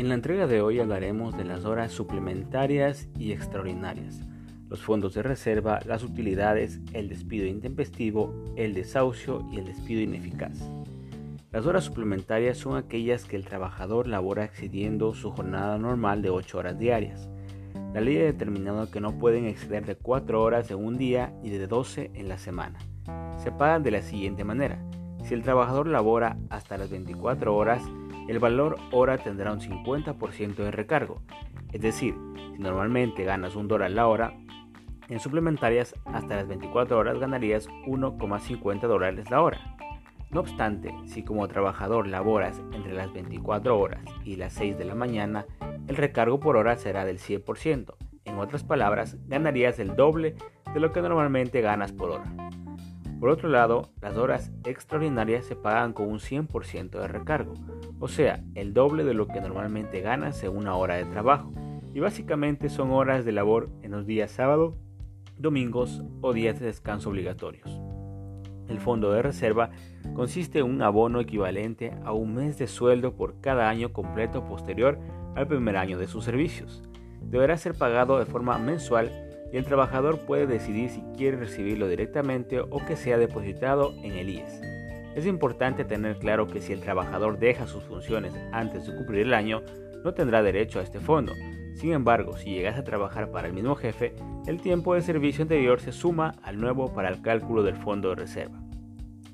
En la entrega de hoy hablaremos de las horas suplementarias y extraordinarias, los fondos de reserva, las utilidades, el despido intempestivo, el desahucio y el despido ineficaz. Las horas suplementarias son aquellas que el trabajador labora excediendo su jornada normal de 8 horas diarias. La ley ha determinado que no pueden exceder de 4 horas en un día y de 12 en la semana. Se pagan de la siguiente manera. Si el trabajador labora hasta las 24 horas, el valor hora tendrá un 50% de recargo. Es decir, si normalmente ganas un dólar la hora, en suplementarias hasta las 24 horas ganarías 1,50 dólares la hora. No obstante, si como trabajador laboras entre las 24 horas y las 6 de la mañana, el recargo por hora será del 100%. En otras palabras, ganarías el doble de lo que normalmente ganas por hora. Por otro lado, las horas extraordinarias se pagan con un 100% de recargo, o sea, el doble de lo que normalmente ganas en una hora de trabajo, y básicamente son horas de labor en los días sábado, domingos o días de descanso obligatorios. El fondo de reserva consiste en un abono equivalente a un mes de sueldo por cada año completo posterior al primer año de sus servicios. Deberá ser pagado de forma mensual y el trabajador puede decidir si quiere recibirlo directamente o que sea depositado en el IES. Es importante tener claro que si el trabajador deja sus funciones antes de cumplir el año, no tendrá derecho a este fondo. Sin embargo, si llegas a trabajar para el mismo jefe, el tiempo de servicio anterior se suma al nuevo para el cálculo del fondo de reserva.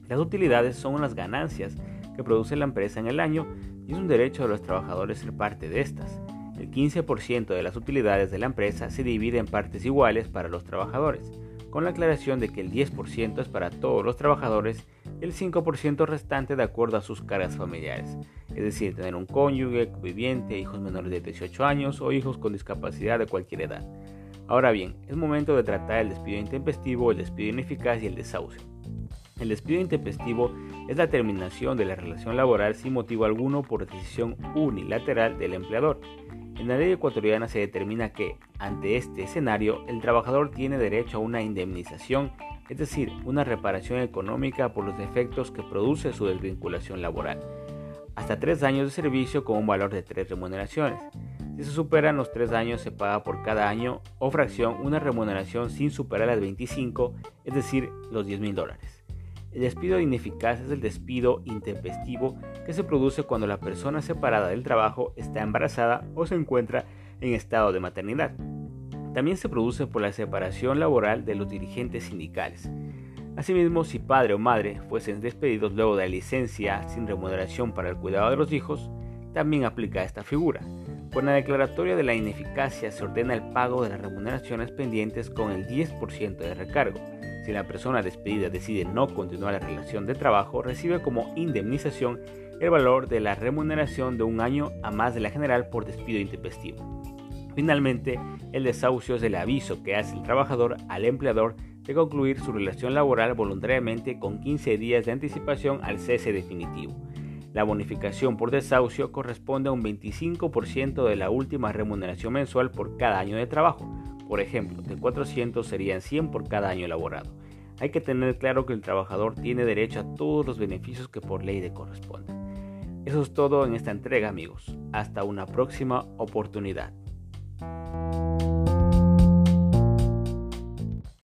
Las utilidades son las ganancias que produce la empresa en el año y es un derecho de los trabajadores ser parte de estas. El 15% de las utilidades de la empresa se divide en partes iguales para los trabajadores, con la aclaración de que el 10% es para todos los trabajadores y el 5% restante de acuerdo a sus cargas familiares, es decir, tener un cónyuge, viviente, hijos menores de 18 años o hijos con discapacidad de cualquier edad. Ahora bien, es momento de tratar el despido intempestivo, el despido ineficaz y el desahucio. El despido intempestivo es la terminación de la relación laboral sin motivo alguno por decisión unilateral del empleador. En la ley ecuatoriana se determina que, ante este escenario, el trabajador tiene derecho a una indemnización, es decir, una reparación económica por los defectos que produce su desvinculación laboral, hasta tres años de servicio con un valor de tres remuneraciones. Si se superan los tres años, se paga por cada año o fracción una remuneración sin superar las 25, es decir, los 10 mil dólares. El despido ineficaz es el despido intempestivo que se produce cuando la persona separada del trabajo está embarazada o se encuentra en estado de maternidad. También se produce por la separación laboral de los dirigentes sindicales. Asimismo, si padre o madre fuesen despedidos luego de la licencia sin remuneración para el cuidado de los hijos, también aplica esta figura. Con la declaratoria de la ineficacia se ordena el pago de las remuneraciones pendientes con el 10% de recargo si la persona despedida decide no continuar la relación de trabajo, recibe como indemnización el valor de la remuneración de un año a más de la general por despido intempestivo. Finalmente, el desahucio es el aviso que hace el trabajador al empleador de concluir su relación laboral voluntariamente con 15 días de anticipación al cese definitivo. La bonificación por desahucio corresponde a un 25% de la última remuneración mensual por cada año de trabajo, por ejemplo, de 400 serían 100 por cada año elaborado. Hay que tener claro que el trabajador tiene derecho a todos los beneficios que por ley le corresponden. Eso es todo en esta entrega amigos. Hasta una próxima oportunidad.